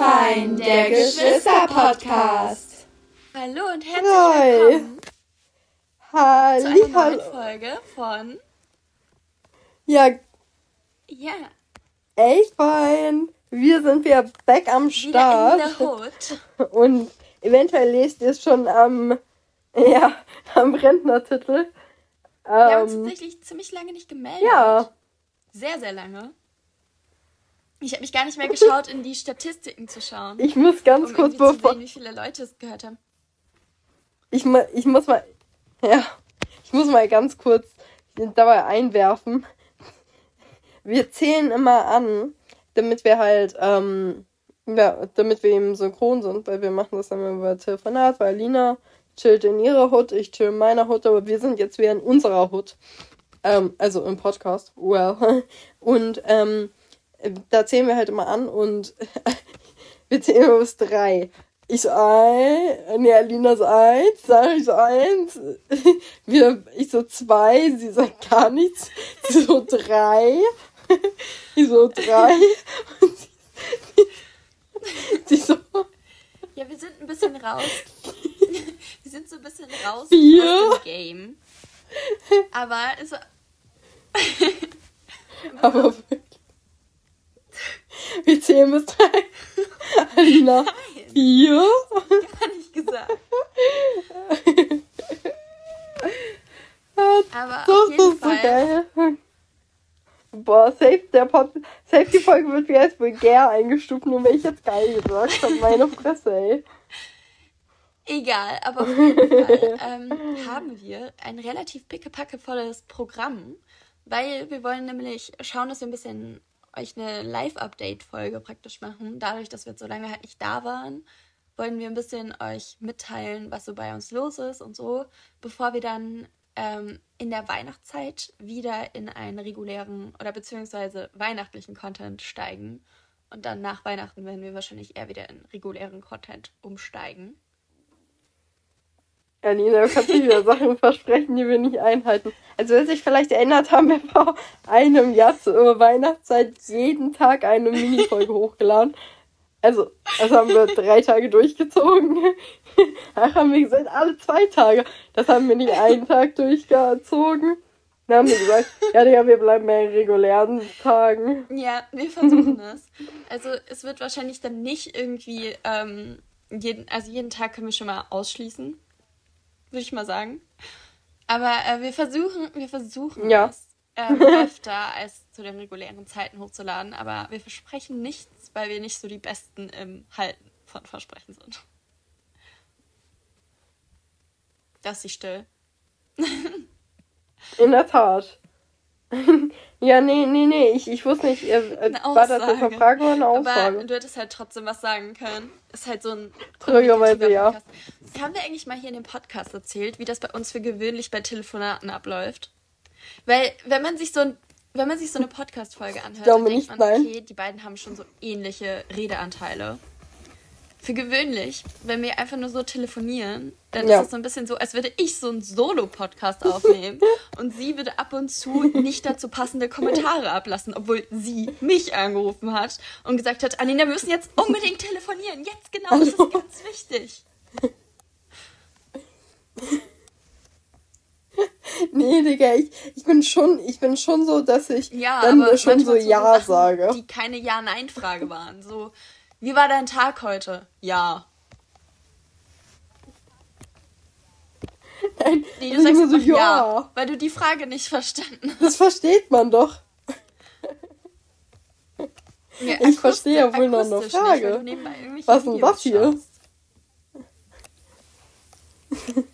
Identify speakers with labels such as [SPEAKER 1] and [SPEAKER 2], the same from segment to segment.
[SPEAKER 1] fein, der Geschwister-Podcast.
[SPEAKER 2] Hallo und herzlich willkommen
[SPEAKER 1] Halli,
[SPEAKER 2] zu einer neuen. Folge von
[SPEAKER 1] Ja,
[SPEAKER 2] Ja,
[SPEAKER 1] echt fein. Wir sind wieder back am
[SPEAKER 2] wieder
[SPEAKER 1] Start. Und eventuell lest ihr es schon am, ja, am Rentnertitel.
[SPEAKER 2] Wir haben uns
[SPEAKER 1] Ähm,
[SPEAKER 2] tatsächlich ziemlich lange nicht gemeldet.
[SPEAKER 1] ja,
[SPEAKER 2] Sehr, sehr lange. Ich habe mich gar nicht mehr geschaut, in die Statistiken zu schauen.
[SPEAKER 1] ich muss ganz
[SPEAKER 2] um
[SPEAKER 1] kurz bevor.
[SPEAKER 2] sehen, wie viele Leute es gehört haben.
[SPEAKER 1] Ich, mu- ich muss mal. Ja, ich muss mal ganz kurz dabei einwerfen. Wir zählen immer an, damit wir halt, ähm, ja, damit wir eben synchron sind, weil wir machen das dann immer über Telefonat, weil Lina chillt in ihrer Hut, ich chill in meiner Hut, aber wir sind jetzt wieder in unserer Hut. Ähm, also im Podcast. Well. Und ähm, da zählen wir halt immer an und wir zählen immer bis drei. Ich so ein, nee, Alina so eins, sag ich so eins, wir, ich so zwei, sie sagt gar nichts, sie so drei, ich so drei, und sie, sie so
[SPEAKER 2] Ja, wir sind ein bisschen raus. wir sind so ein bisschen raus
[SPEAKER 1] Vier.
[SPEAKER 2] aus dem Game. Aber es
[SPEAKER 1] aber. Wir zählen bis drei. Alina, vier.
[SPEAKER 2] gar nicht gesagt. Aber
[SPEAKER 1] das ist so
[SPEAKER 2] Fall.
[SPEAKER 1] geil. Boah, safe, der Pod, safe die Folge wird wie als vulgär eingestuft, nur weil ich jetzt geil gesagt habe. Meine Fresse, ey.
[SPEAKER 2] Egal, aber auf jeden Fall ähm, haben wir ein relativ pickepackevolles Programm, weil wir wollen nämlich schauen, dass wir ein bisschen euch eine Live-Update-Folge praktisch machen. Dadurch, dass wir jetzt so lange halt nicht da waren, wollen wir ein bisschen euch mitteilen, was so bei uns los ist und so, bevor wir dann ähm, in der Weihnachtszeit wieder in einen regulären oder beziehungsweise weihnachtlichen Content steigen. Und dann nach Weihnachten werden wir wahrscheinlich eher wieder in regulären Content umsteigen.
[SPEAKER 1] Alina, du kannst nicht wieder Sachen versprechen, die wir nicht einhalten. Also, wer sich vielleicht erinnert, haben wir vor einem Jahr zur Weihnachtszeit jeden Tag eine Mini-Folge hochgeladen. Also, das haben wir drei Tage durchgezogen. Ach, haben wir gesagt, alle zwei Tage. Das haben wir nicht einen Tag durchgezogen. Dann haben wir gesagt, ja, Digga, wir bleiben bei den regulären Tagen.
[SPEAKER 2] Ja, wir versuchen es. Also es wird wahrscheinlich dann nicht irgendwie ähm, jeden, also jeden Tag können wir schon mal ausschließen, würde ich mal sagen. Aber äh, wir versuchen, wir versuchen
[SPEAKER 1] Ja.
[SPEAKER 2] es ähm, öfter als zu den regulären Zeiten hochzuladen, aber wir versprechen nichts, weil wir nicht so die Besten im Halten von Versprechen sind. Das ist sie still.
[SPEAKER 1] In der Tat. ja, nee, nee, nee, ich, ich wusste nicht, äh, äh, war das jetzt eine Frage oder eine
[SPEAKER 2] Aber
[SPEAKER 1] Aussage?
[SPEAKER 2] du hättest halt trotzdem was sagen können. Ist halt so ein kommunikativer
[SPEAKER 1] ja.
[SPEAKER 2] Haben wir eigentlich mal hier in dem Podcast erzählt, wie das bei uns für gewöhnlich bei Telefonaten abläuft? Weil, wenn man sich so ein wenn man sich so eine Podcast-Folge anhört, dann denkt man, okay, die beiden haben schon so ähnliche Redeanteile. Für gewöhnlich, wenn wir einfach nur so telefonieren, dann
[SPEAKER 1] Ja.
[SPEAKER 2] ist es so ein bisschen so, als würde ich so einen Solo-Podcast aufnehmen und sie würde ab und zu nicht dazu passende Kommentare ablassen, obwohl sie mich angerufen hat und gesagt hat, Alina, wir müssen jetzt unbedingt telefonieren. Jetzt genau, das ist ganz wichtig.
[SPEAKER 1] Nee, Digga, ich, ich bin schon, ich bin schon so, dass ich
[SPEAKER 2] Ja,
[SPEAKER 1] dann schon so Ja
[SPEAKER 2] Sachen,
[SPEAKER 1] sage.
[SPEAKER 2] die keine Ja-Nein-Frage waren. So, wie war dein Tag heute? Ja.
[SPEAKER 1] Nein,
[SPEAKER 2] Nee, du
[SPEAKER 1] ist
[SPEAKER 2] sagst
[SPEAKER 1] so,
[SPEAKER 2] ja.
[SPEAKER 1] ja.
[SPEAKER 2] weil du die Frage nicht verstanden hast.
[SPEAKER 1] Das versteht man doch.
[SPEAKER 2] Ja,
[SPEAKER 1] Ich verstehe ja wohl noch eine
[SPEAKER 2] Nicht,
[SPEAKER 1] Frage.
[SPEAKER 2] irgendwelche
[SPEAKER 1] Was denn
[SPEAKER 2] Videos
[SPEAKER 1] das hier?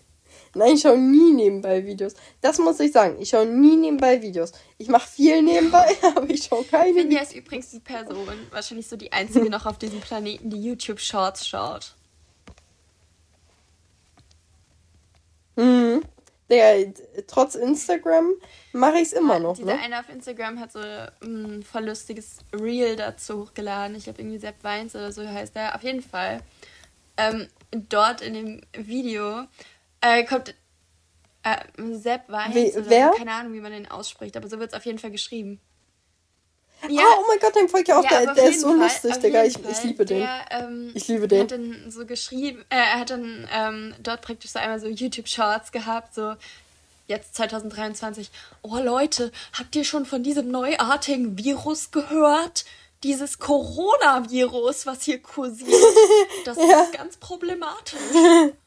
[SPEAKER 1] Nein, ich schaue nie nebenbei Videos. Das muss ich sagen. Ich schaue nie nebenbei Videos. Ich mache viel nebenbei, aber ich schaue keine
[SPEAKER 2] Finja
[SPEAKER 1] Videos.
[SPEAKER 2] ist übrigens die Person, wahrscheinlich so die einzige noch auf diesem Planeten, die YouTube Shorts schaut.
[SPEAKER 1] Mhm. Digga, trotz Instagram mache ich es immer noch.
[SPEAKER 2] Dieser
[SPEAKER 1] Ne?
[SPEAKER 2] eine auf Instagram hat so ein voll lustiges Reel dazu hochgeladen. Ich habe irgendwie Sepp Weins oder so heißt er. Auf jeden Fall. Ähm, dort in dem Video äh, kommt äh, Sepp Weins
[SPEAKER 1] Wie-
[SPEAKER 2] oder
[SPEAKER 1] wer?
[SPEAKER 2] Keine Ahnung, wie man den ausspricht, aber so wird es auf jeden Fall geschrieben.
[SPEAKER 1] Ja. Ah, oh mein Gott, den folgt ja auch. Ja, der, der ist so Fall, lustig, Digga. Ich, ich liebe den.
[SPEAKER 2] Der, ähm, ich liebe den. Hat dann so geschrieben, äh, er hat dann ähm, dort praktisch so einmal so YouTube-Shorts gehabt, so jetzt 2023. Oh Leute, habt ihr schon von diesem neuartigen Virus gehört? Dieses Coronavirus, was hier kursiert, das ja. ist ganz problematisch.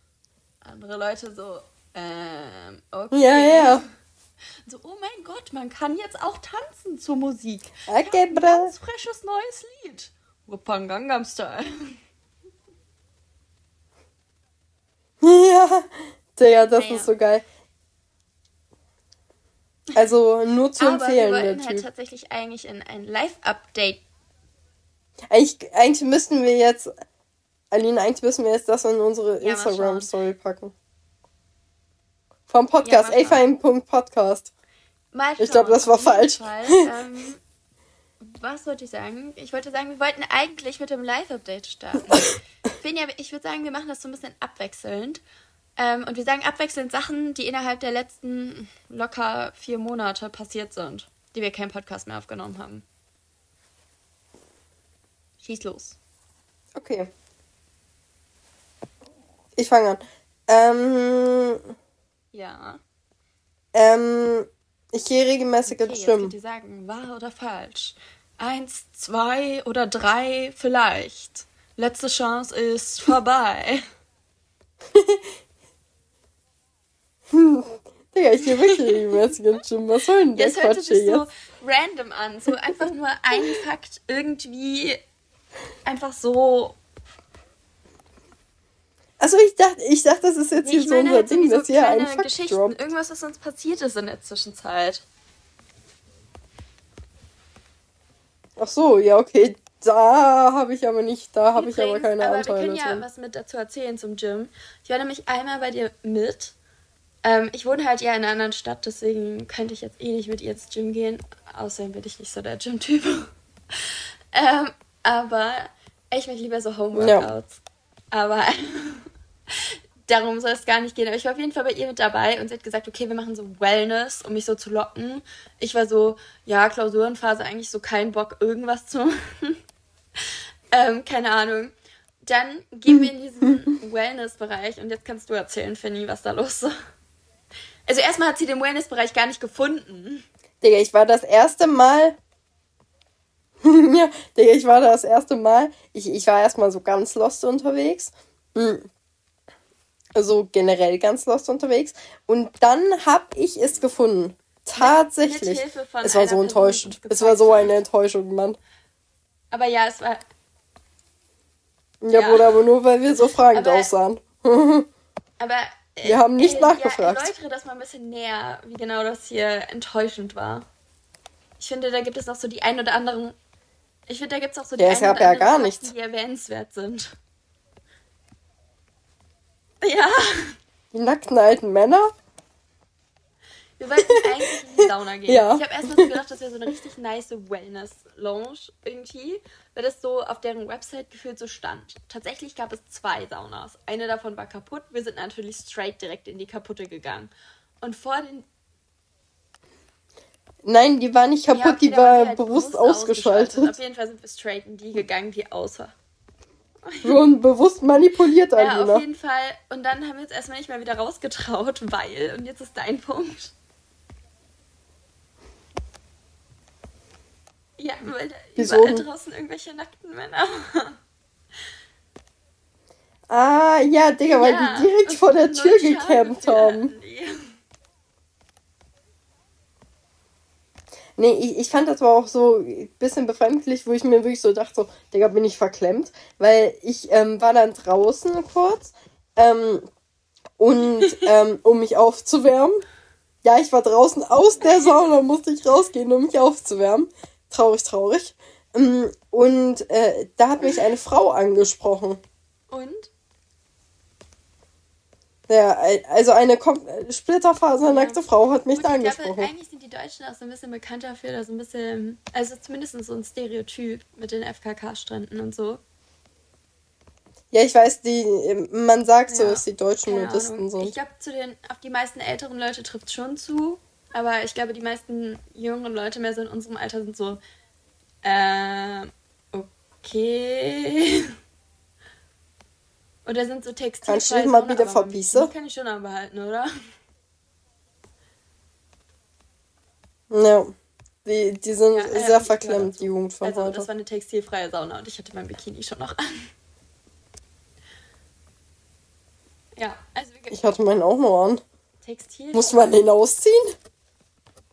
[SPEAKER 2] Andere Leute so, ähm, okay. Ja, ja. So, oh mein Gott, man kann jetzt auch tanzen zur Musik. Okay, ein ganz frisches neues Lied. Wuppan Gangnam Style.
[SPEAKER 1] Ja, Digga, das naja. ist so geil. Also nur zu
[SPEAKER 2] Aber empfehlen. Wir wollten halt tatsächlich eigentlich in ein Live-Update.
[SPEAKER 1] Eigentlich, eigentlich müssten wir jetzt, Aline, eigentlich müssen wir jetzt das in unsere ja, Instagram-Story packen. Vom Podcast, ja, Podcast. Ich glaube, das war falsch.
[SPEAKER 2] Ähm, was wollte ich sagen? Ich wollte sagen, wir wollten eigentlich mit dem Live-Update starten. Finja, ich würde sagen, wir machen das so ein bisschen abwechselnd. Ähm, und wir sagen abwechselnd Sachen, die innerhalb der letzten locker vier Monate passiert sind, die wir keinen Podcast mehr aufgenommen haben. Schieß los.
[SPEAKER 1] Okay. Ich fange an. Ähm,
[SPEAKER 2] ja.
[SPEAKER 1] Ähm, ich gehe regelmäßig okay, ins Schwimmen.
[SPEAKER 2] Jetzt könnt ihr sagen, wahr oder falsch? Eins, zwei oder drei vielleicht. Letzte Chance ist vorbei.
[SPEAKER 1] Digga, ich gehe wirklich regelmäßig ins Schwimmen. Was soll denn
[SPEAKER 2] das? Jetzt hört sich so random an. So einfach nur ein Fakt irgendwie einfach so
[SPEAKER 1] also ich dachte, ich dachte, das ist jetzt hier so unser halt Ding, dass hier ein
[SPEAKER 2] Fakt Geschichten, droppt. Irgendwas, was uns passiert ist in der Zwischenzeit.
[SPEAKER 1] Ach so, ja, okay. Da habe ich aber nicht, da habe ich aber keine aber Anteile.
[SPEAKER 2] Wir können ja drin. was mit dazu erzählen zum Gym. Ich war nämlich einmal bei dir mit. Ähm, ich wohne halt ja in einer anderen Stadt, deswegen könnte ich jetzt eh nicht mit ihr ins Gym gehen. Außerdem bin ich nicht so der Gym-Typ. ähm, aber ich mache lieber so Homeworkouts. Ja. Aber darum soll es gar nicht gehen. Aber ich war auf jeden Fall bei ihr mit dabei und sie hat gesagt, okay, wir machen so Wellness, um mich so zu locken. Ich war so, ja, Klausurenphase, eigentlich so kein Bock, irgendwas zu machen. ähm, keine Ahnung. Dann gehen wir in diesen Wellness-Bereich und jetzt kannst du erzählen, Fanny, was da los ist. Also erstmal hat sie den Wellness-Bereich gar nicht gefunden.
[SPEAKER 1] Digga, ich war das erste Mal. ja, Digga, ich war das erste Mal. Ich, ich war erstmal so ganz lost unterwegs. Mhm also generell ganz lost unterwegs. Und dann habe ich es gefunden. Tatsächlich. es war so enttäuschend. Es war so eine Enttäuschung, Mann.
[SPEAKER 2] Aber ja, es war.
[SPEAKER 1] Ja, ja. Bruder, aber nur weil wir so fragend aber, aussahen.
[SPEAKER 2] aber.
[SPEAKER 1] Äh, wir haben nicht äh, nachgefragt. Ja,
[SPEAKER 2] erläutere das mal ein bisschen näher, wie genau das hier enttäuschend war. Ich finde, da gibt es noch so die ein oder anderen. Ich finde, da gibt es auch so die ja, ein oder
[SPEAKER 1] ja anderen, nichts.
[SPEAKER 2] die erwähnenswert sind. Ja.
[SPEAKER 1] Die nackten alten Männer?
[SPEAKER 2] Wir wollten eigentlich in die Sauna gehen. Ja. Ich habe erstmal so gedacht, das wäre so eine richtig nice Wellness-Lounge irgendwie, weil das so auf deren Website gefühlt so stand. Tatsächlich gab es zwei Saunas. Eine davon war kaputt. Wir sind natürlich straight direkt in die kaputte gegangen. Und vor den.
[SPEAKER 1] Nein, die war nicht kaputt, ja, okay, die war, halt bewusst, bewusst ausgeschaltet. ausgeschaltet.
[SPEAKER 2] Auf jeden Fall sind wir straight in die gegangen, die außer.
[SPEAKER 1] Schon bewusst manipuliert, Alina.
[SPEAKER 2] Ja, auf jeden Fall. Und dann haben wir uns erstmal nicht mehr wieder rausgetraut, weil, und jetzt ist dein Punkt. Ja, weil da Wieso? überall draußen irgendwelche nackten Männer
[SPEAKER 1] Ah, ja, Digga, weil ja, die direkt vor der Tür gecampt haben. Die. Nee, ich, ich fand das aber auch so ein bisschen befremdlich, wo ich mir wirklich so dachte, so, Digga, bin ich verklemmt. Weil ich ähm, war dann draußen kurz ähm, und ähm, um mich aufzuwärmen. Ja, ich war draußen aus der Sauna, musste ich rausgehen, um mich aufzuwärmen. Traurig, traurig. Ähm, und äh, da hat mich eine Frau angesprochen.
[SPEAKER 2] Und?
[SPEAKER 1] Ja, also eine splitterfasernackte ja. Frau hat mich Gut, da angesprochen. Glaube,
[SPEAKER 2] eigentlich sind die Deutschen auch so ein bisschen bekannt dafür, da so ein bisschen, also zumindest so ein Stereotyp mit den FKK-Stränden und so.
[SPEAKER 1] Ja, ich weiß, die, man sagt ja, so, dass die deutschen Nudisten sind.
[SPEAKER 2] Ich glaube, zu den, auf die meisten älteren Leute trifft es schon zu, aber ich glaube, die meisten jüngeren Leute mehr so in unserem Alter sind so Ähm, okay. Oder sind so Textilfreie
[SPEAKER 1] Kannst du dich mal wieder verpissen?
[SPEAKER 2] Kann ich schon anbehalten, oder?
[SPEAKER 1] Ja. Die, die sind
[SPEAKER 2] Ja,
[SPEAKER 1] sehr verklemmt, die Jugend von
[SPEAKER 2] Also,
[SPEAKER 1] heute.
[SPEAKER 2] das war eine textilfreie Sauna und ich hatte mein Bikini schon noch an. Ja, also
[SPEAKER 1] Ich hatte meinen auch noch an.
[SPEAKER 2] Textil.
[SPEAKER 1] Muss man den ausziehen?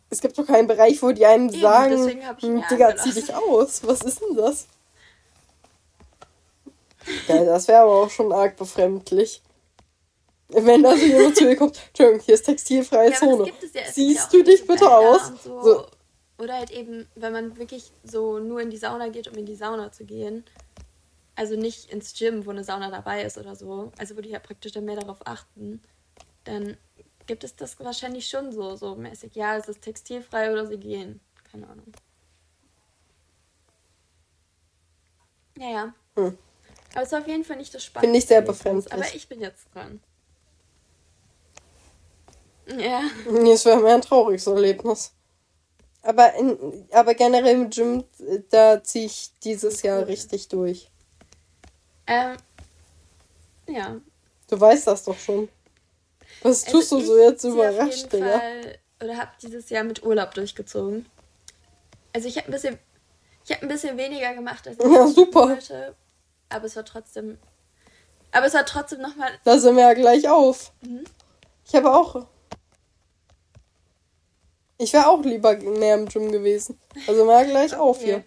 [SPEAKER 1] Es gibt doch keinen Bereich, wo die einem
[SPEAKER 2] Eben,
[SPEAKER 1] sagen, "Hm, Digga,
[SPEAKER 2] angelassen."
[SPEAKER 1] zieh dich aus. Was ist denn das? Ja, das wäre aber auch schon arg befremdlich. Wenn da so jemand zu mir kommt, Entschuldigung, hier ist textilfreie
[SPEAKER 2] Ja,
[SPEAKER 1] Zone.
[SPEAKER 2] ja.
[SPEAKER 1] Siehst
[SPEAKER 2] ja
[SPEAKER 1] du dich bitte
[SPEAKER 2] Bäder
[SPEAKER 1] aus?
[SPEAKER 2] So.
[SPEAKER 1] So.
[SPEAKER 2] Oder halt eben, wenn man wirklich so nur in die Sauna geht, um in die Sauna zu gehen. Also nicht ins Gym, wo eine Sauna dabei ist oder so. Also wo die ja praktisch dann mehr darauf achten. Dann gibt es das wahrscheinlich schon so, so mäßig. Ja, es ist textilfrei oder sie gehen. Keine Ahnung. Naja.
[SPEAKER 1] Hm.
[SPEAKER 2] Aber es war auf jeden Fall nicht das Spannende.
[SPEAKER 1] Finde ich sehr befremdlich.
[SPEAKER 2] Aber ich bin jetzt dran. Ja.
[SPEAKER 1] Nee, es wäre mehr ein trauriges Erlebnis. Aber, in, aber generell im Gym, da ziehe ich dieses Jahr richtig durch.
[SPEAKER 2] Ähm, ja.
[SPEAKER 1] Du weißt das doch schon. Was
[SPEAKER 2] Also
[SPEAKER 1] tust du so jetzt überrascht, Digga?
[SPEAKER 2] Oder habe dieses Jahr mit Urlaub durchgezogen. Also ich habe ein bisschen, ich habe ein bisschen weniger gemacht als ich
[SPEAKER 1] Ja, super.
[SPEAKER 2] wollte, aber es war trotzdem, aber es war trotzdem nochmal,
[SPEAKER 1] Da sind wir ja gleich auf.
[SPEAKER 2] Mhm.
[SPEAKER 1] Ich habe auch. Ich wäre auch lieber mehr im Gym gewesen. Also mal gleich auf hier.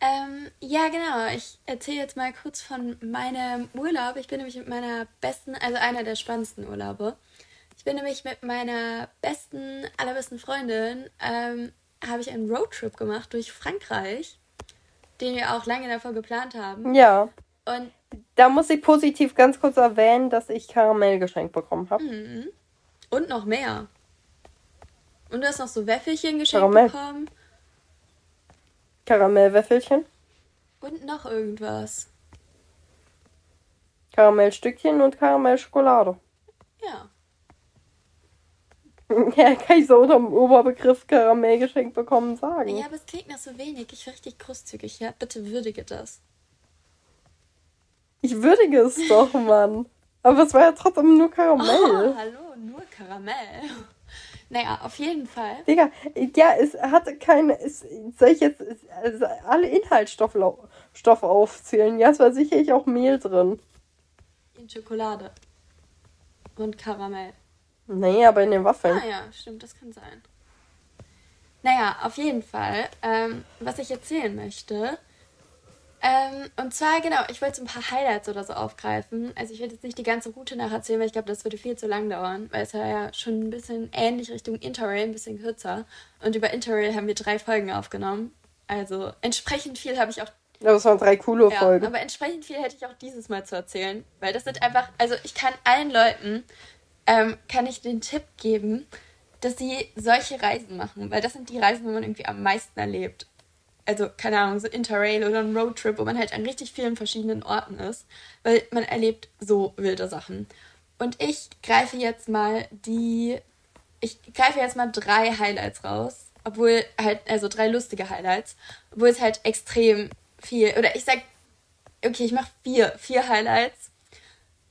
[SPEAKER 2] Ähm, ja, genau. Ich erzähle jetzt mal kurz von meinem Urlaub. Ich bin nämlich mit meiner besten, also einer der spannendsten Urlaube. Ich bin nämlich mit meiner besten, allerbesten Freundin, ähm, habe ich einen Roadtrip gemacht durch Frankreich, den wir auch lange davor geplant haben.
[SPEAKER 1] Ja.
[SPEAKER 2] Und
[SPEAKER 1] Da muss ich positiv ganz kurz erwähnen, dass ich Karamell geschenkt bekommen habe.
[SPEAKER 2] Mhm. Und noch mehr. Und du hast noch so Wäffelchen geschenkt
[SPEAKER 1] Karamell.
[SPEAKER 2] bekommen.
[SPEAKER 1] Karamellwäffelchen,
[SPEAKER 2] Und noch irgendwas.
[SPEAKER 1] Karamellstückchen und Karamellschokolade.
[SPEAKER 2] Ja.
[SPEAKER 1] Ja, kann ich so unter dem Oberbegriff Karamell geschenkt bekommen sagen.
[SPEAKER 2] Ja, aber es klingt nach so wenig. Ich war richtig großzügig. Ja, bitte würdige das.
[SPEAKER 1] Ich würdige es doch, Mann. Aber es war ja trotzdem nur
[SPEAKER 2] Oh,
[SPEAKER 1] Karamell.
[SPEAKER 2] hallo, nur Karamell. Naja, auf jeden Fall.
[SPEAKER 1] Digga, ja, es hatte keine. Es, soll ich jetzt also alle Inhaltsstoffe aufzählen? Ja, es war sicherlich auch Mehl drin.
[SPEAKER 2] In Schokolade. Und Karamell.
[SPEAKER 1] Nee, aber in den Waffeln.
[SPEAKER 2] Ah ja, stimmt, das kann sein. Naja, auf jeden Fall, ähm, was ich erzählen möchte. Ähm, und zwar, genau, ich wollte so ein paar Highlights oder so aufgreifen. Also ich werde jetzt nicht die ganze Route nacherzählen, weil ich glaube, das würde viel zu lang dauern, weil es war ja schon ein bisschen ähnlich Richtung Interrail, ein bisschen kürzer. Und über Interrail haben wir drei Folgen aufgenommen. Also entsprechend viel habe ich auch
[SPEAKER 1] Aber es waren drei coole
[SPEAKER 2] ja,
[SPEAKER 1] Folgen.
[SPEAKER 2] aber entsprechend viel hätte ich auch dieses Mal zu erzählen, weil das sind einfach, also ich kann allen Leuten, ähm, kann ich den Tipp geben, dass sie solche Reisen machen, weil das sind die Reisen, wo man irgendwie am meisten erlebt. Also, keine Ahnung, so Interrail oder ein Roadtrip, wo man halt an richtig vielen verschiedenen Orten ist, weil man erlebt so wilde Sachen. Und ich greife jetzt mal die, ich greife jetzt mal drei Highlights raus, obwohl halt, also drei lustige Highlights, obwohl es halt extrem viel, oder ich sag, okay, ich mach vier, vier Highlights,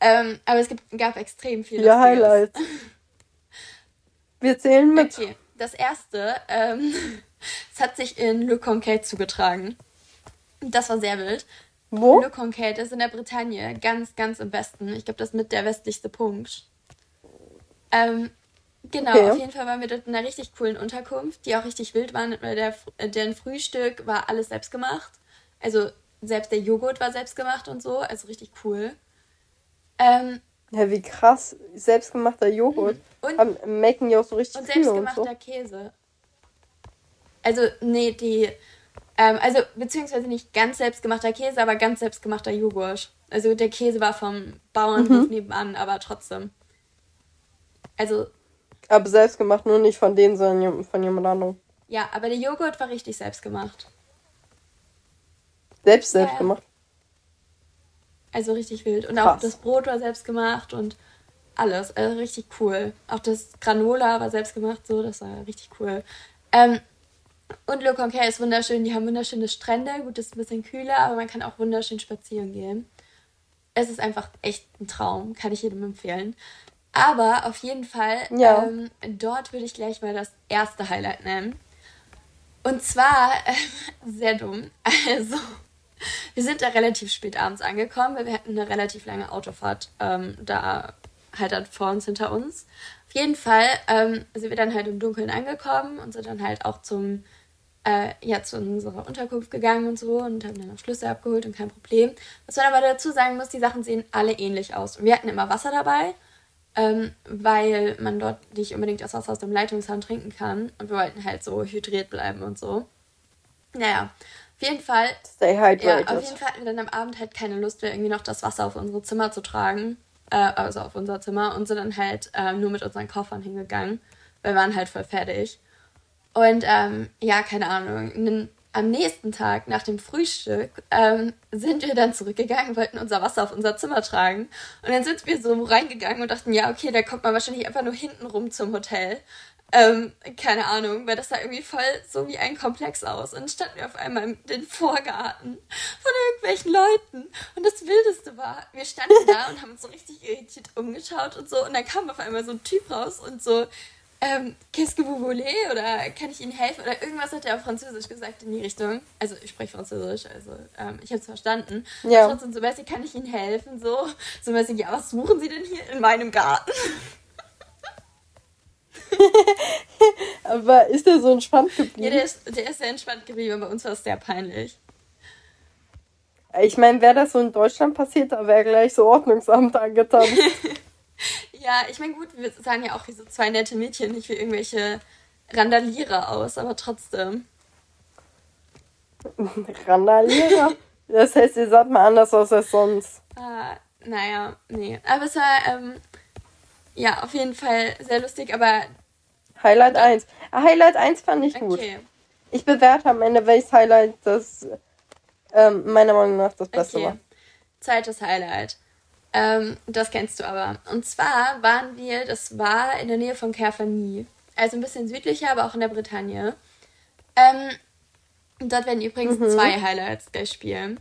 [SPEAKER 2] ähm, aber es gibt, gab extrem viele
[SPEAKER 1] Ja, Highlights. Wir zählen mit.
[SPEAKER 2] Okay, das erste, ähm, es hat sich in Le Conquet zugetragen. Das war sehr wild.
[SPEAKER 1] Wo?
[SPEAKER 2] Le Conquet ist in der Bretagne, ganz, ganz im Westen. Ich glaube, das ist mit der westlichste Punkt. Ähm, genau,
[SPEAKER 1] Okay.
[SPEAKER 2] auf jeden Fall waren wir dort in einer richtig coolen Unterkunft, die auch richtig wild war, der, äh, deren Frühstück war alles selbst gemacht. Also selbst der Joghurt war selbst gemacht und so, also richtig cool. Ähm,
[SPEAKER 1] Ja, wie krass. Selbstgemachter Joghurt.
[SPEAKER 2] und
[SPEAKER 1] Haben, machen ja auch so richtig
[SPEAKER 2] Und
[SPEAKER 1] viel und
[SPEAKER 2] selbstgemachter
[SPEAKER 1] so.
[SPEAKER 2] Käse. Also, nee, die. Ähm, also, beziehungsweise nicht ganz selbstgemachter Käse, aber ganz selbstgemachter Joghurt. Also, der Käse war vom Bauernhof nebenan, aber trotzdem. Also,
[SPEAKER 1] Aber selbstgemacht, nur nicht von denen, sondern von jemand anderem.
[SPEAKER 2] ja, aber der Joghurt war richtig selbstgemacht.
[SPEAKER 1] Selbst
[SPEAKER 2] Ja,
[SPEAKER 1] selbst
[SPEAKER 2] ja. Also richtig wild. Und auch
[SPEAKER 1] Krass.
[SPEAKER 2] das Brot war selbst gemacht und alles. Also richtig cool. Auch das Granola war selbst gemacht, so, das war richtig cool. Ähm, Und Le Conquer ist wunderschön. Die haben wunderschöne Strände. Gut, ist ein bisschen kühler, aber man kann auch wunderschön spazieren gehen. Es ist einfach echt ein Traum. Kann ich jedem empfehlen. Aber auf jeden Fall, ja. ähm, dort würde ich gleich mal das erste Highlight nennen. Und zwar, äh, sehr dumm. Also, wir sind da relativ spät abends angekommen, weil wir hatten eine relativ lange Autofahrt ähm, da halt dann vor uns, hinter uns. Auf jeden Fall ähm, sind wir dann halt im Dunkeln angekommen und sind dann halt auch zum, äh, ja, zu unserer Unterkunft gegangen und so und haben dann auch Schlüssel abgeholt und kein Problem. Was man aber dazu sagen muss, die Sachen sehen alle ähnlich aus. Und wir hatten immer Wasser dabei, ähm, weil man dort nicht unbedingt das Wasser aus dem Leitungshahn trinken kann. Und wir wollten halt so hydriert bleiben und so. Naja, auf jeden Fall. Stay hydrated. Ja, auf jeden Fall hatten wir dann am Abend halt keine Lust mehr, irgendwie noch das Wasser auf unsere Zimmer zu tragen äh, also auf unser Zimmer und sind dann halt äh, nur mit unseren Koffern hingegangen. Wir waren halt voll fertig. Und ähm, ja, keine Ahnung. Am nächsten Tag nach dem Frühstück ähm, sind wir dann zurückgegangen, wollten unser Wasser auf unser Zimmer tragen. Und dann sind wir so reingegangen und dachten, ja, okay, da kommt man wahrscheinlich einfach nur hinten rum zum Hotel. Ähm, keine Ahnung, weil das sah irgendwie voll so wie ein Komplex aus. Und dann standen wir auf einmal in den Vorgarten von irgendwelchen Leuten. Und das Wildeste war, wir standen da und haben uns so richtig irritiert umgeschaut und so. Und dann kam auf einmal so ein Typ raus und so, ähm, qu'est-ce que vous voulez? Oder kann ich Ihnen helfen? Oder irgendwas hat er auf Französisch gesagt in die Richtung. Also ich spreche Französisch, also ähm, ich habe es verstanden. Ja. Und trotzdem so, weißt kann ich Ihnen helfen? So, so weißt ja, was suchen Sie denn hier in meinem Garten?
[SPEAKER 1] Aber ist der so entspannt
[SPEAKER 2] geblieben? Ja, der ist, der ist sehr entspannt geblieben. Bei uns war es sehr peinlich.
[SPEAKER 1] Ich meine, wäre das so in Deutschland passiert, da wäre gleich so Ordnungsamt angetan.
[SPEAKER 2] ja, ich meine, gut, wir sahen ja auch wie so zwei nette Mädchen, nicht wie irgendwelche Randalierer aus, aber trotzdem.
[SPEAKER 1] Randalierer? Das heißt, ihr seid mal anders aus als sonst.
[SPEAKER 2] Ah, naja, nee. Aber es war, ähm, ja, auf jeden Fall sehr lustig, aber.
[SPEAKER 1] Highlight 1. Ah, Highlight 1 fand ich gut. Okay. Ich bewerte am Ende, welches Highlight das ähm, meiner Meinung nach das Beste okay. war.
[SPEAKER 2] Zweites Highlight. Ähm, das kennst du aber. Und zwar waren wir, das war in der Nähe von Kerfani. Also ein bisschen südlicher, aber auch in der Bretagne. Ähm, dort werden übrigens mhm. zwei Highlights gleich spielen.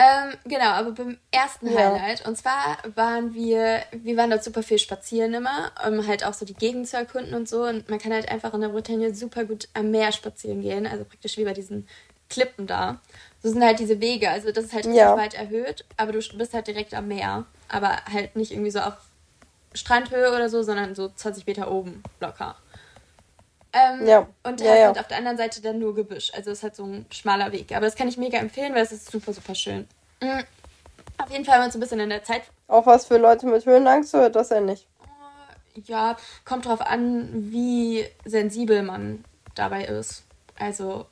[SPEAKER 2] Ähm, genau, aber beim ersten ja. Highlight. Und zwar waren wir, wir waren dort super viel spazieren immer, um halt auch so die Gegend zu erkunden und so. Und man kann halt einfach in der Bretagne super gut am Meer spazieren gehen. Also praktisch wie bei diesen Klippen da. So sind halt diese Wege. Also das ist halt ja. weit erhöht, aber du bist halt direkt am Meer. Aber halt nicht irgendwie so auf Strandhöhe oder so, sondern so 20 Meter oben locker. Ähm, ja. Und ja, ja. Halt auf der anderen Seite dann nur Gebüsch. Also es ist halt so ein schmaler Weg. Aber das kann ich mega empfehlen, weil es ist super, super schön. Mhm. Auf jeden Fall haben wir uns ein bisschen in der Zeit.
[SPEAKER 1] Auch was für Leute mit Höhenangst oder das ja nicht?
[SPEAKER 2] Äh, ja, kommt drauf an, wie sensibel man dabei ist. Also,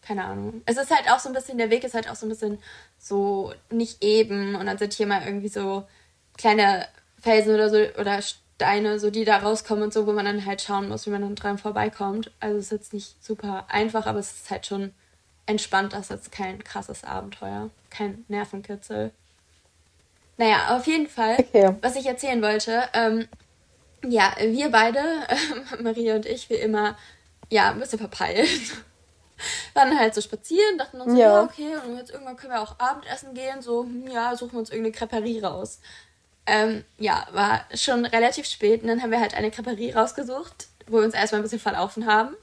[SPEAKER 2] keine Ahnung. Es ist halt auch so ein bisschen, der Weg ist halt auch so ein bisschen so nicht eben und dann sind hier mal irgendwie so kleine Felsen oder so oder Steine, so die da rauskommen und so, wo man dann halt schauen muss, wie man dann dran vorbeikommt. Also es ist jetzt nicht super einfach, aber es ist halt schon entspannt. Das ist jetzt kein krasses Abenteuer, kein Nervenkitzel. Naja, auf jeden Fall, okay. was ich erzählen wollte, ähm, ja, wir beide, äh, Maria und ich, wie immer, ja, ein bisschen verpeilt. Waren halt so spazieren, dachten uns, ja. ja, okay, und jetzt irgendwann können wir auch Abendessen gehen, so, hm, ja, suchen wir uns irgendeine Creperie raus. Ähm, ja, war schon relativ spät und dann haben wir halt eine Creperie rausgesucht, wo wir uns erstmal ein bisschen verlaufen haben,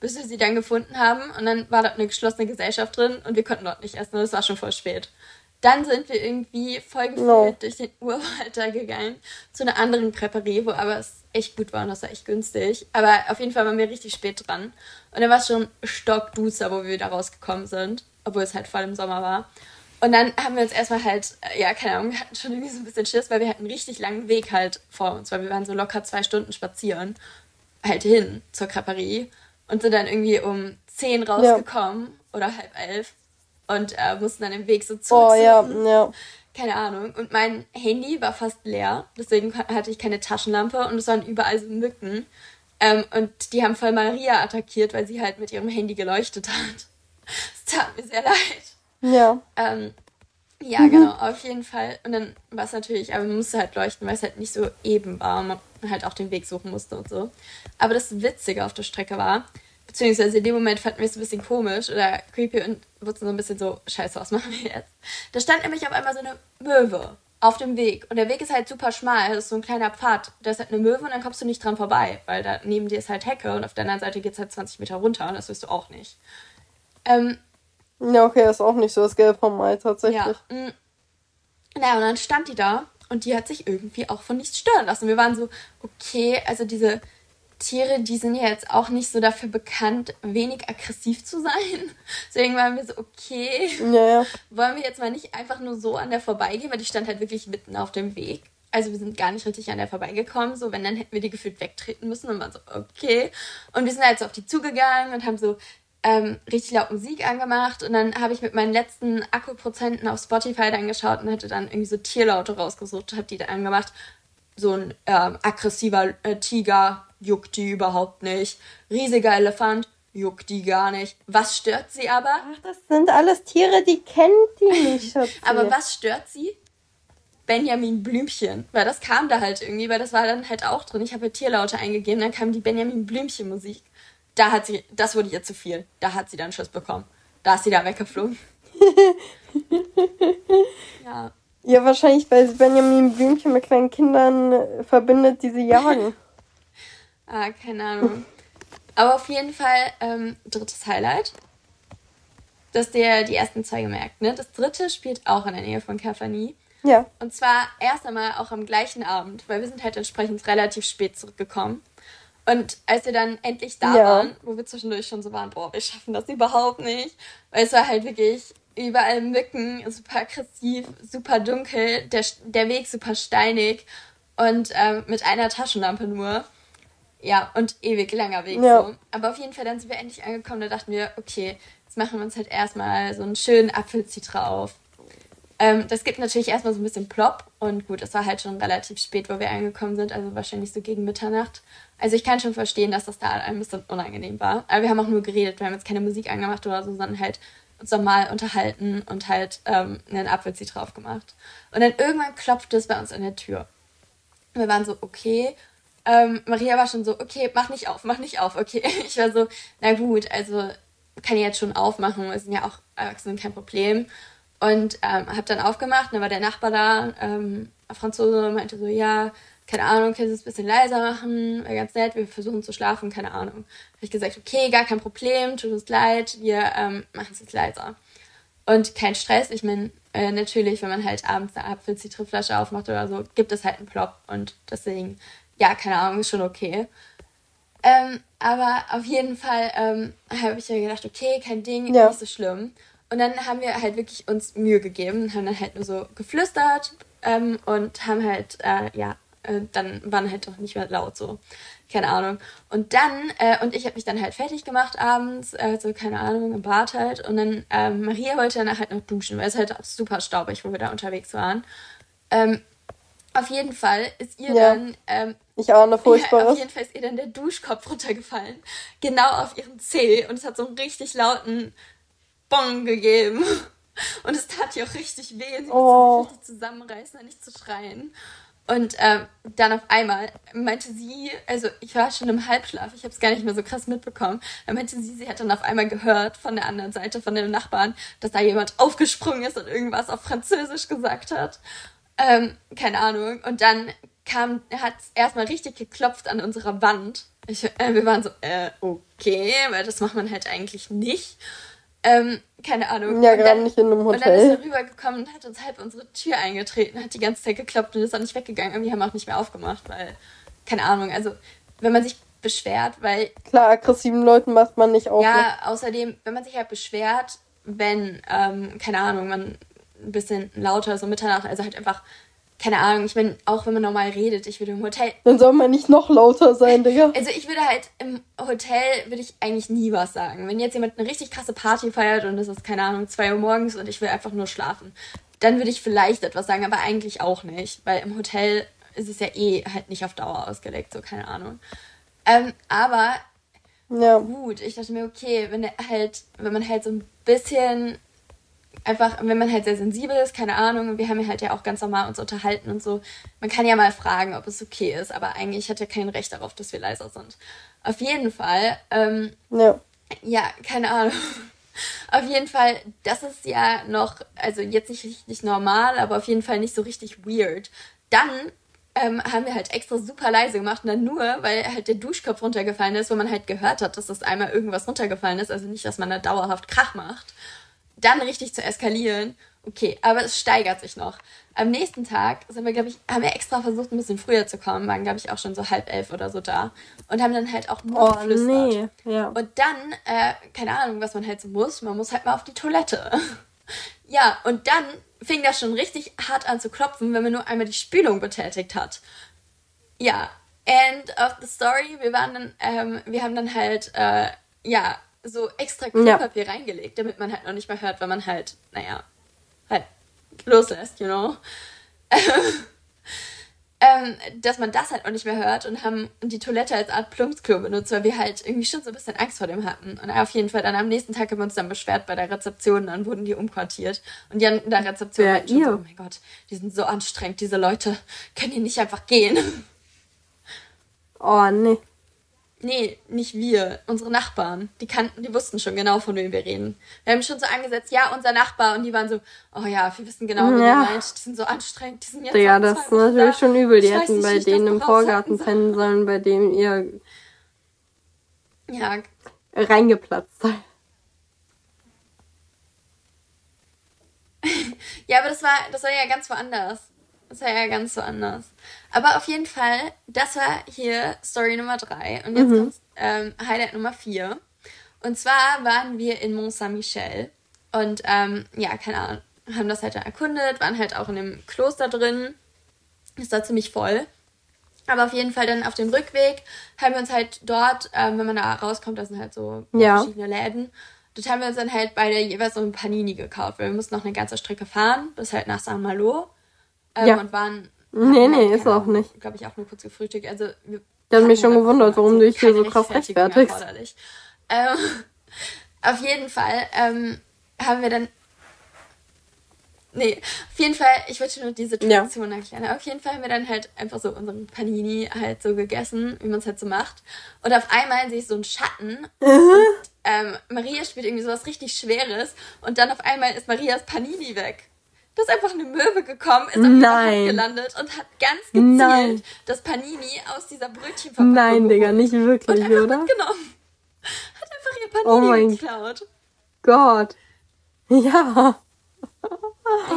[SPEAKER 2] bis wir sie dann gefunden haben und dann war dort eine geschlossene Gesellschaft drin und wir konnten dort nicht essen und es war schon voll spät. Dann sind wir irgendwie voll gefühlt no. durch den Urwald da gegangen zu einer anderen Präparie, wo aber es echt gut war und das war echt günstig. Aber auf jeden Fall waren wir richtig spät dran. Und dann war es schon stockduster, wo wir da rausgekommen sind, obwohl es halt voll im Sommer war. Und dann haben wir uns erstmal halt, äh, ja, keine Ahnung, wir hatten schon irgendwie so ein bisschen Schiss, weil wir hatten einen richtig langen Weg halt vor uns, weil wir waren so locker zwei Stunden spazieren, halt hin zur Creperie und sind dann irgendwie um zehn rausgekommen ja. oder halb elf und äh, mussten dann den Weg so zurück. Oh, ja, ja. Keine Ahnung. Und mein Handy war fast leer, deswegen hatte ich keine Taschenlampe und es waren überall so Mücken. Ähm, und die haben voll Maria attackiert, weil sie halt mit ihrem Handy geleuchtet hat. Es tat mir sehr leid. Ja. Ähm, ja, mhm. genau, auf jeden Fall. Und dann war es natürlich, aber man musste halt leuchten, weil es halt nicht so eben war und man halt auch den Weg suchen musste und so. Aber das Witzige auf der Strecke war, beziehungsweise in dem Moment fanden wir es ein bisschen komisch oder creepy und wussten so ein bisschen so, scheiße, was machen wir jetzt? Da stand nämlich auf einmal so eine Möwe auf dem Weg. Und der Weg ist halt super schmal, das ist so ein kleiner Pfad. Da ist halt eine Möwe und dann kommst du nicht dran vorbei, weil da neben dir ist halt Hecke und auf der anderen Seite geht es halt 20 Meter runter und das wirst du auch nicht. Ähm,
[SPEAKER 1] ja, okay, ist auch nicht so das Gelb vom Mai tatsächlich. Ja,
[SPEAKER 2] mm. naja, und dann stand die da und die hat sich irgendwie auch von nichts stören lassen. Wir waren so, okay, also diese Tiere, die sind ja jetzt auch nicht so dafür bekannt, wenig aggressiv zu sein. Deswegen waren wir so, okay, ja, ja. wollen wir jetzt mal nicht einfach nur so an der vorbeigehen, weil die stand halt wirklich mitten auf dem Weg. Also wir sind gar nicht richtig an der vorbeigekommen. So, wenn, dann hätten wir die gefühlt wegtreten müssen und waren so, okay. Und wir sind halt so auf die zugegangen und haben so ähm, richtig laut Musik angemacht. Und dann habe ich mit meinen letzten Akkuprozenten auf Spotify dann geschaut und hätte dann irgendwie so Tierlaute rausgesucht, habe die da angemacht. So ein ähm, aggressiver äh, Tiger, juckt die überhaupt nicht. Riesiger Elefant, juckt die gar nicht. Was stört sie aber?
[SPEAKER 1] Ach, das sind alles Tiere, die kennt die nicht.
[SPEAKER 2] aber was stört sie? Benjamin Blümchen. Weil das kam da halt irgendwie, weil das war dann halt auch drin. Ich habe Tierlaute eingegeben, dann kam die Benjamin Blümchen Musik. Da hat sie, das wurde ihr zu viel. Da hat sie dann Schuss bekommen. Da ist sie da weggeflogen.
[SPEAKER 1] ja. Ja, wahrscheinlich, weil Benjamin Blümchen mit kleinen Kindern verbindet, die sie jagen.
[SPEAKER 2] Ah, keine Ahnung. Aber auf jeden Fall ähm, drittes Highlight. Dass der die ersten zwei gemerkt, ne? Das dritte spielt auch in der Nähe von Kafani. Ja. Und zwar erst einmal auch am gleichen Abend, weil wir sind halt entsprechend relativ spät zurückgekommen. Und als wir dann endlich da ja. waren, wo wir zwischendurch schon so waren, boah, wir schaffen das überhaupt nicht, weil es war halt wirklich überall Mücken, super aggressiv, super dunkel, der, der Weg super steinig und ähm, mit einer Taschenlampe nur. Ja, und ewig langer Weg ja. so. Aber auf jeden Fall, dann sind wir endlich angekommen, da dachten wir, okay, jetzt machen wir uns halt erstmal so einen schönen Apfelzitra auf. Ähm, das gibt natürlich erstmal so ein bisschen Plop und gut, es war halt schon relativ spät, wo wir angekommen sind, also wahrscheinlich so gegen Mitternacht. Also ich kann schon verstehen, dass das da ein bisschen unangenehm war. Aber wir haben auch nur geredet, wir haben jetzt keine Musik angemacht oder so, sondern halt uns normal unterhalten und halt ähm, einen Apfelzitra drauf gemacht. Und dann irgendwann klopfte es bei uns an der Tür. Wir waren so, okay, ähm, Maria war schon so, okay, mach nicht auf, mach nicht auf, okay. Ich war so, na gut, also kann ich jetzt schon aufmachen, wir sind ja auch Erwachsene, kein Problem. Und ähm, hab dann aufgemacht, dann war der Nachbar da, ähm, Franzose, meinte so, ja, keine Ahnung, kannst du es ein bisschen leiser machen, wäre ganz nett, wir versuchen zu schlafen, keine Ahnung. Habe ich gesagt, okay, gar kein Problem, tut uns leid, wir ähm, machen es jetzt leiser. Und kein Stress, ich meine, äh, natürlich, wenn man halt abends eine Apfel-Zitriflasche aufmacht oder so, gibt es halt einen Plop und deswegen ja, keine Ahnung, ist schon okay. Ähm, aber auf jeden Fall ähm, habe ich ja gedacht, okay, kein Ding, ja. nicht so schlimm. Und dann haben wir halt wirklich uns Mühe gegeben, haben dann halt nur so geflüstert ähm, und haben halt, äh, ja, äh, dann waren halt doch nicht mehr laut so. Keine Ahnung. Und dann, äh, und ich habe mich dann halt fertig gemacht abends, äh, so keine Ahnung, im Bad halt. Und dann, ähm, Maria wollte dann halt noch duschen, weil es halt auch super staubig, wo wir da unterwegs waren. Ähm, auf jeden Fall ist ihr ja. dann. Ähm, ich ahne furchtbares. Ja, auf jeden Fall ist ihr dann der Duschkopf runtergefallen. Genau auf ihren Zeh. Und es hat so einen richtig lauten Bong gegeben. Und es tat ihr auch richtig weh. Sie oh. musste sich richtig zusammenreißen und nicht zu schreien. Und ähm, dann auf einmal meinte sie, also ich war schon im Halbschlaf, ich habe es gar nicht mehr so krass mitbekommen. Dann meinte sie, sie hat dann auf einmal gehört von der anderen Seite, von dem Nachbarn, dass da jemand aufgesprungen ist und irgendwas auf Französisch gesagt hat. Ähm, keine Ahnung. Und dann kam, hat es erstmal richtig geklopft an unserer Wand. Ich, äh, wir waren so, äh, okay, weil das macht man halt eigentlich nicht. Ähm, keine Ahnung. Ja, gerade nicht in einem Hotel. Und dann ist er rübergekommen und hat uns halb unsere Tür eingetreten, hat die ganze Zeit geklopft und ist dann nicht weggegangen. Und wir haben auch nicht mehr aufgemacht, weil, keine Ahnung, also wenn man sich beschwert, weil.
[SPEAKER 1] Klar, aggressiven Leuten macht man nicht auf.
[SPEAKER 2] Ja, ne? außerdem, wenn man sich halt beschwert, wenn, ähm, keine Ahnung, man ein bisschen lauter, so Mitternacht, also halt einfach, keine Ahnung, ich meine, auch wenn man normal redet, ich würde im Hotel.
[SPEAKER 1] Dann soll man nicht noch lauter sein, Digga.
[SPEAKER 2] Also ich würde halt im Hotel, würde ich eigentlich nie was sagen. Wenn jetzt jemand eine richtig krasse Party feiert und es ist, keine Ahnung, zwei Uhr morgens und ich will einfach nur schlafen, dann würde ich vielleicht etwas sagen, aber eigentlich auch nicht, weil im Hotel ist es ja eh halt nicht auf Dauer ausgelegt, so keine Ahnung. Ähm, aber ja. gut, ich dachte mir, okay, wenn halt, wenn man halt so ein bisschen einfach, wenn man halt sehr sensibel ist, keine Ahnung, wir haben ja halt ja auch ganz normal uns unterhalten und so. Man kann ja mal fragen, ob es okay ist, aber eigentlich hat er kein Recht darauf, dass wir leiser sind. Auf jeden Fall, ähm, ja. ja, keine Ahnung. Auf jeden Fall, das ist ja noch, also jetzt nicht richtig normal, aber auf jeden Fall nicht so richtig weird. Dann ähm, haben wir halt extra super leise gemacht und dann nur, weil halt der Duschkopf runtergefallen ist, wo man halt gehört hat, dass das einmal irgendwas runtergefallen ist, also nicht, dass man da dauerhaft Krach macht dann richtig zu eskalieren. Okay, aber es steigert sich noch. Am nächsten Tag sind wir, glaube ich, haben wir extra versucht, ein bisschen früher zu kommen, waren, glaube ich, auch schon so halb elf oder so da und haben dann halt auch nur oh. Nee. Ja. Und dann, äh, keine Ahnung, was man halt so muss, man muss halt mal auf die Toilette. ja, und dann fing das schon richtig hart an zu klopfen, wenn man nur einmal die Spülung betätigt hat. Ja, end of the story. Wir waren dann, ähm, wir haben dann halt, äh, ja, so extra Klopapier ja. reingelegt, damit man halt noch nicht mal hört, wenn man halt, naja, halt loslässt, you know. ähm, dass man das halt auch nicht mehr hört und haben die Toilette als Art Plumpsklo benutzt, weil wir halt irgendwie schon so ein bisschen Angst vor dem hatten. Und auf jeden Fall dann am nächsten Tag haben wir uns dann beschwert bei der Rezeption, dann wurden die umquartiert. Und die an der Rezeption ja, schon so, oh mein Gott, die sind so anstrengend, diese Leute, können die nicht einfach gehen?
[SPEAKER 1] Oh, nee.
[SPEAKER 2] Nee, nicht wir, unsere Nachbarn. Die kannten, die wussten schon genau, von wem wir reden. Wir haben schon so angesetzt, ja, unser Nachbar. Und die waren so, oh ja, wir wissen genau, wen ja. meint. Die sind so anstrengend, die sind jetzt Ja, das ist natürlich da. schon übel.
[SPEAKER 1] Die hätten bei denen im Vorgarten pennen sollen, bei dem ihr
[SPEAKER 2] ja.
[SPEAKER 1] reingeplatzt seid.
[SPEAKER 2] ja, aber das war, das war ja ganz woanders. Das war ja ganz woanders. Aber auf jeden Fall, das war hier Story Nummer 3. Und jetzt mhm. kommt ähm, Highlight Nummer 4. Und zwar waren wir in Mont Saint-Michel. Und ähm, ja, keine Ahnung, haben das halt dann erkundet, waren halt auch in dem Kloster drin. Ist da ziemlich voll. Aber auf jeden Fall dann auf dem Rückweg haben wir uns halt dort, ähm, wenn man da rauskommt, das sind halt so ja. verschiedene Läden. Dort haben wir uns dann halt beide jeweils so ein Panini gekauft, weil wir mussten noch eine ganze Strecke fahren, bis halt nach Saint Malo. Ähm, ja. Und waren
[SPEAKER 1] Nee, nee, ist auch nicht.
[SPEAKER 2] Glaube ich auch nur kurz gefrühstückt. Also, wir
[SPEAKER 1] ich habe mich schon gewundert, warum du dich hier so krass rechtfertigst.
[SPEAKER 2] Ähm, auf jeden Fall ähm, haben wir dann. Nee, auf jeden Fall, ich wollte nur die Situation ja. erklären. Auf jeden Fall haben wir dann halt einfach so unseren Panini halt so gegessen, wie man es halt so macht. Und auf einmal sehe ich so einen Schatten. und, ähm, Maria spielt irgendwie sowas richtig Schweres. Und dann auf einmal ist Marias Panini weg. Da ist einfach eine Möwe gekommen, ist auf Nein. gelandet und hat ganz gezielt Nein. das Panini aus dieser Brötchenverpackung
[SPEAKER 1] Nein, Digga, nicht wirklich, und oder?
[SPEAKER 2] Mitgenommen. Hat einfach ihr Panini oh mein geklaut.
[SPEAKER 1] Gott. Ja.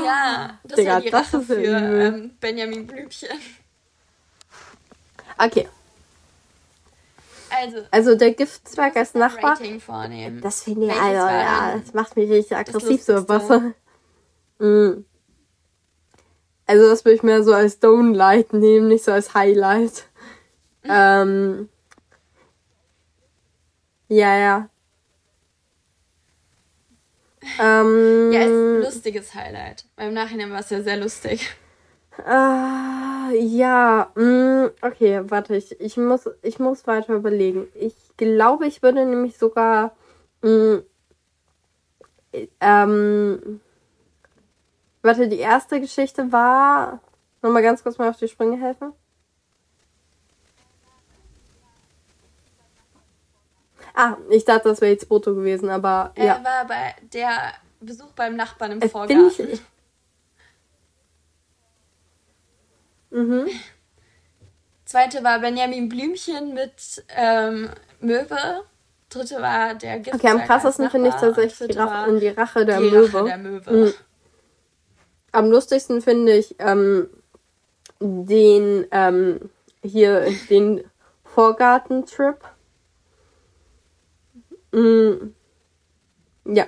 [SPEAKER 2] Ja, das Digga, war die Rache für ähm, Benjamin Blümchen.
[SPEAKER 1] Okay.
[SPEAKER 2] Also,
[SPEAKER 1] also der Giftzwerg als Nachbar. Das finde ich, also, ja, das macht mich richtig aggressiv, so was. Mhm. Also das würde ich mehr so als Downlight nehmen, nicht so als Highlight. Mhm. Ähm, ja, ja.
[SPEAKER 2] Ähm, ja, ist ein lustiges Highlight. Beim Nachhinein war es ja sehr lustig.
[SPEAKER 1] Äh, ja, mh, mm, okay, warte, ich, ich, muss, ich muss weiter überlegen. Ich glaube, ich würde nämlich sogar mh, mm, ähm, Warte, die erste Geschichte war. Nochmal ganz kurz mal auf die Sprünge helfen. Ah, ich dachte, das wäre jetzt Boto gewesen, aber.
[SPEAKER 2] Er ja. war bei der Besuch beim Nachbarn im äh, Vorgarten. Bin ich... Mhm. Zweite war Benjamin Blümchen mit ähm, Möwe. Dritte war der Gift.
[SPEAKER 1] Okay, am krassesten finde ich tatsächlich die Rache, die Rache der die Möwe. Rache der Möwe. Mhm. Am lustigsten finde ich ähm, den ähm, hier den Vorgartentrip. Mm, ja.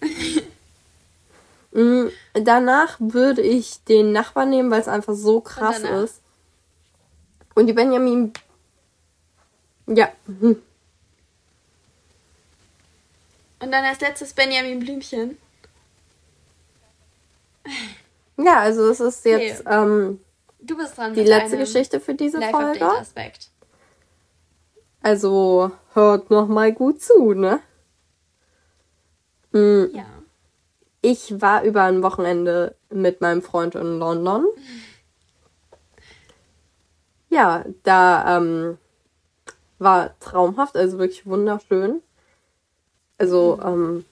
[SPEAKER 1] mm, danach würde ich den Nachbarn nehmen, weil es einfach so krass Und ist. Und die Benjamin. Ja.
[SPEAKER 2] Und dann als letztes Benjamin Blümchen.
[SPEAKER 1] Ja, also es ist jetzt okay. ähm, du bist dran die letzte Geschichte für diese Folge. Aspekt. Also hört noch mal gut zu, ne? Mm. Ja. Ich war über ein Wochenende mit meinem Freund in London. Ja, da ähm, war traumhaft, also wirklich wunderschön. Also, mhm. ähm,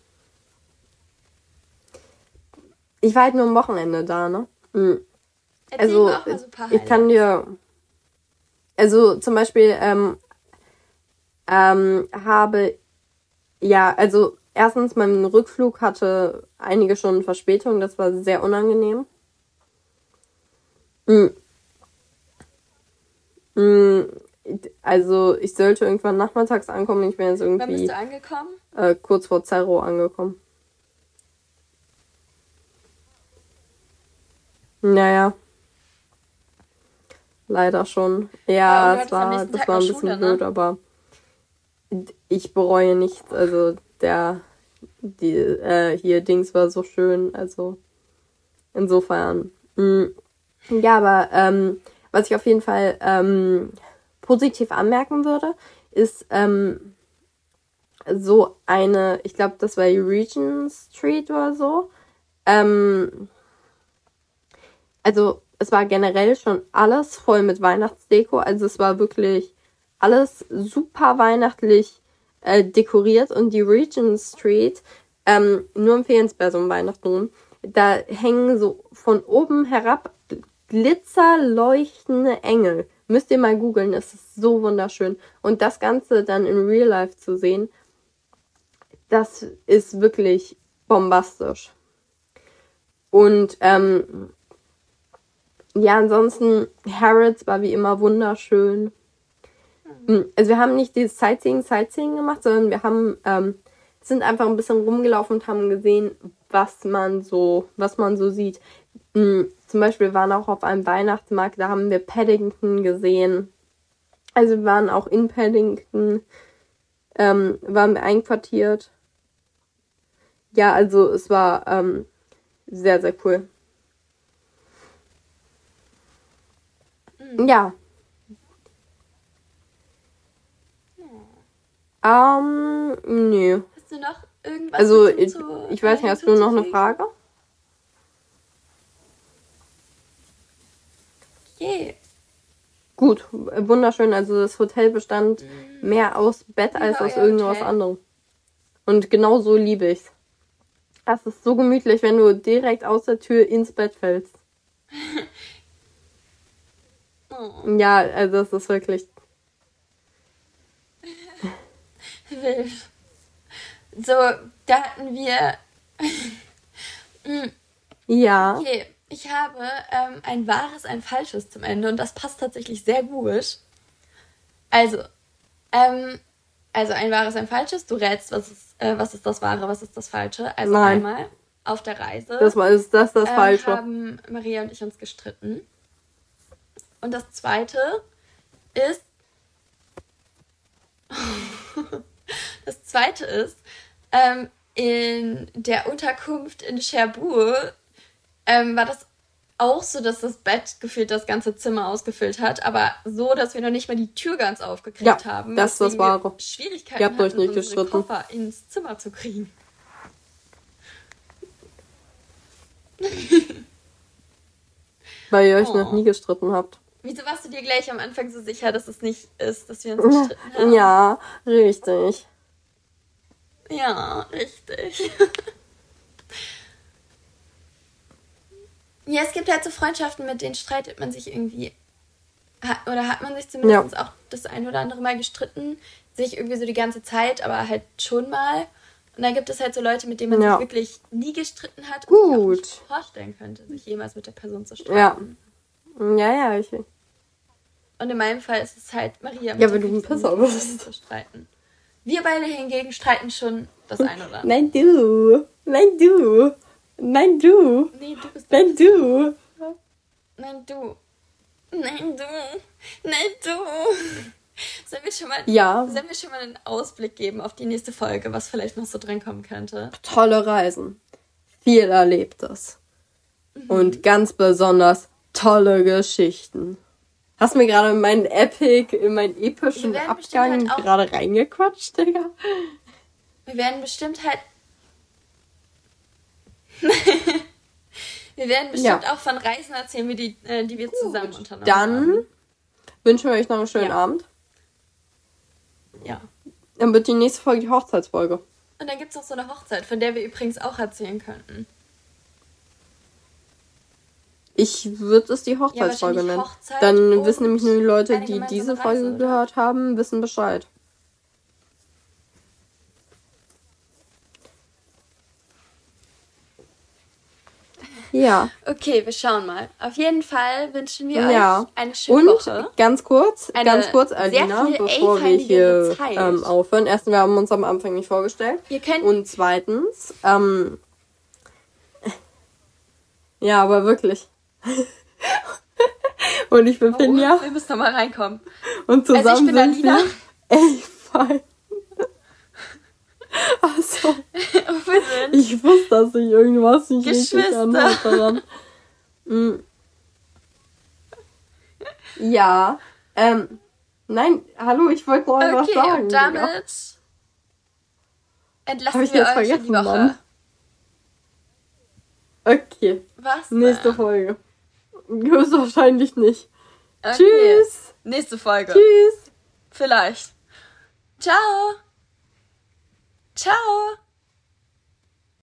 [SPEAKER 1] ich war halt nur am Wochenende da, ne? Mhm. Also, ich kann dir, also zum Beispiel ähm, ähm, habe, ja, also erstens, mein Rückflug hatte einige Stunden Verspätung, das war sehr unangenehm. Mhm. Mhm. Also ich sollte irgendwann nachmittags ankommen. Ich bin jetzt irgendwie. Wann bist du angekommen? Äh, kurz vor Zerro angekommen. Naja. Leider schon. Ja, ja es war, das war ein bisschen Schule, ne? blöd, aber ich bereue nichts. Also der die äh, hier Dings war so schön. Also insofern. Mh. Mm. Ja, aber ähm, was ich auf jeden Fall ähm, positiv anmerken würde, ist ähm, so eine, ich glaube, das war Regent Street oder so. Ähm, also es war generell schon alles voll mit Weihnachtsdeko. Also es war wirklich alles super weihnachtlich äh, dekoriert und die Regent Street, ähm, nur empfehlenswert um Weihnachten da hängen so von oben herab glitzerleuchtende Engel. Müsst ihr mal googeln, es ist so wunderschön. Und das Ganze dann in Real Life zu sehen, das ist wirklich bombastisch. Und ähm, ja, ansonsten, Harrods war wie immer wunderschön. Hm, also wir haben nicht dieses Sightseeing, Sightseeing gemacht, sondern wir haben, ähm, sind einfach ein bisschen rumgelaufen und haben gesehen, was man so, was man so sieht. Mhm, zum Beispiel waren auch auf einem Weihnachtsmarkt, da haben wir Paddington gesehen. Also wir waren auch in Paddington, ähm, waren wir einquartiert. Ja, also es war ähm, sehr, sehr cool. Ja. Ähm, nö. Hast du noch irgendwas? Also, ich, ich weiß nicht, hast du noch eine Frage? Okay. Gut, wunderschön. Also das Hotel bestand mhm. mehr aus Bett als aus irgendwas Hotel. anderem. Und genau so liebe ich's. Das ist so gemütlich, wenn du direkt aus der Tür ins Bett fällst. oh. Ja, also das ist wirklich.
[SPEAKER 2] so, da hatten wir. ja. Okay, ich habe ähm, ein wahres, ein falsches zum Ende und das passt tatsächlich sehr gut. Also, ähm, also ein wahres, ein falsches. Du rätst, was ist, äh, was ist das wahre, was ist das falsche. Also Nein. einmal auf der Reise. Das war ist das das ähm, falsche. Haben Maria und ich uns gestritten. Und das zweite ist das zweite ist ähm, in der Unterkunft in Cherbourg ähm, war das auch so, dass das Bett gefühlt das ganze Zimmer ausgefüllt hat, aber so, dass wir noch nicht mal die Tür ganz aufgekriegt ja, haben. Das das wahre. Schwierigkeiten Ihr habt euch nicht gestritten. Koffer ins Zimmer zu kriegen.
[SPEAKER 1] Weil ihr euch oh. noch nie gestritten habt.
[SPEAKER 2] Wieso warst du dir gleich am Anfang so sicher, dass es nicht ist, dass wir uns gestritten
[SPEAKER 1] haben? Ja, richtig.
[SPEAKER 2] Ja, richtig. Ja, es gibt halt so Freundschaften, mit denen streitet man sich irgendwie. oder hat man sich zumindest ja. auch das ein oder andere Mal gestritten. Sich irgendwie so die ganze Zeit, aber halt schon mal. Und dann gibt es halt so Leute, mit denen man ja. sich wirklich nie gestritten hat und sich auch nicht vorstellen könnte, sich jemals mit der Person zu streiten.
[SPEAKER 1] Ja, ja, ja. Ich...
[SPEAKER 2] Und in meinem Fall ist es halt Maria. Ja, wenn du ein Pisser bist. Streiten. Wir beide hingegen streiten schon das eine oder andere.
[SPEAKER 1] Nein, du. Nein, du. Nein, du. Nee, du bist Nein, du.
[SPEAKER 2] Nein, du. Nein, du. Nein, du. Sollen wir, schon mal,
[SPEAKER 1] ja.
[SPEAKER 2] sollen wir schon mal einen Ausblick geben auf die nächste Folge, was vielleicht noch so drankommen könnte?
[SPEAKER 1] Tolle Reisen. Viel Erlebtes. Mhm. Und ganz besonders tolle Geschichten. Hast mir gerade in meinen Epic, in meinen epischen Abgang halt gerade reingequatscht, Digga.
[SPEAKER 2] Wir werden bestimmt halt. wir werden bestimmt ja. auch von Reisen erzählen, wie die, äh, die wir Gut, zusammen unternommen
[SPEAKER 1] dann haben. Dann wünschen wir euch noch einen schönen ja. Abend. Ja. Dann wird die nächste Folge die Hochzeitsfolge.
[SPEAKER 2] Und dann gibt es noch so eine Hochzeit, von der wir übrigens auch erzählen könnten.
[SPEAKER 1] Ich würde es die Hochzeitsfolge ja, nennen. Hochzeit dann wissen nämlich nur die Leute, die diese Folge Reise, gehört haben, wissen Bescheid.
[SPEAKER 2] Ja. Okay, wir schauen mal. Auf jeden Fall wünschen wir ja. euch eine schöne Und Woche.
[SPEAKER 1] ganz kurz, eine ganz kurz, Alina, bevor wir hier ähm, aufhören. Erstens, wir haben uns am Anfang nicht vorgestellt. Wir können Und zweitens, ähm, ja, aber wirklich. Und ich bin oh, Finja.
[SPEAKER 2] Wir müssen noch mal reinkommen.
[SPEAKER 1] Und zusammen also ich bin sind Alina. wir elf fein. Achso. ich wusste, dass ich irgendwas nicht richtig anhört daran. Mhm. Ja. Ähm. Nein, hallo, ich wollte noch okay, was sagen. Und damit ja. entlassen Hab ich wir jetzt euch vergessen, die Woche. Mann. Okay. Was? Nächste denn? Folge. Höchstwahrscheinlich nicht. Okay.
[SPEAKER 2] Tschüss. Nächste Folge. Tschüss. Vielleicht. Ciao. Ciao.